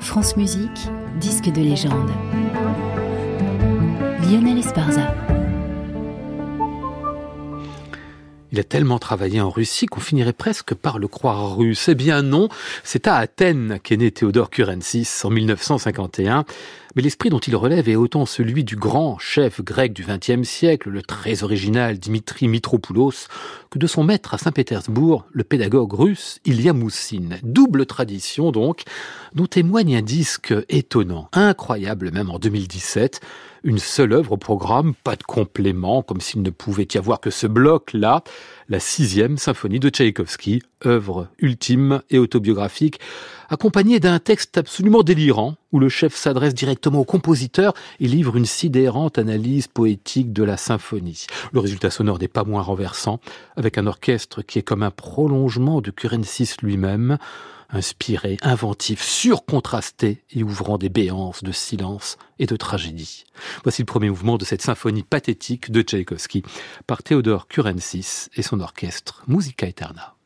France Musique, disque de légende. Lionel Esparza. Il a tellement travaillé en Russie qu'on finirait presque par le croire russe. Eh bien non, c'est à Athènes qu'est né Théodore Kurensis en 1951 mais l'esprit dont il relève est autant celui du grand chef grec du XXe siècle, le très original Dimitri Mitropoulos, que de son maître à Saint-Pétersbourg, le pédagogue russe Ilya Moussine. Double tradition donc, dont témoigne un disque étonnant, incroyable même en 2017, une seule œuvre au programme, pas de complément, comme s'il ne pouvait y avoir que ce bloc-là, la sixième symphonie de Tchaïkovski, œuvre ultime et autobiographique, accompagnée d'un texte absolument délirant, où le chef s'adresse directement au compositeur et livre une sidérante analyse poétique de la symphonie. Le résultat sonore n'est pas moins renversant, avec un orchestre qui est comme un prolongement de Kurensis lui-même, inspiré, inventif, surcontrasté et ouvrant des béances de silence et de tragédie. Voici le premier mouvement de cette symphonie pathétique de Tchaïkovski par Théodore Kurensis et son orchestre Musica Eterna.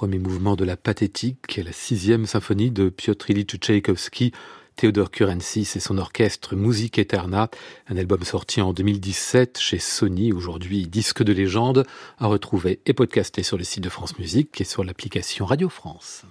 Premier mouvement de la pathétique la sixième symphonie de Piotr Ilyich Tchaïkovski, Théodore Kurensis et son orchestre Musique Eterna, un album sorti en 2017 chez Sony, aujourd'hui disque de légende, à retrouver et podcasté sur le site de France Musique et sur l'application Radio France.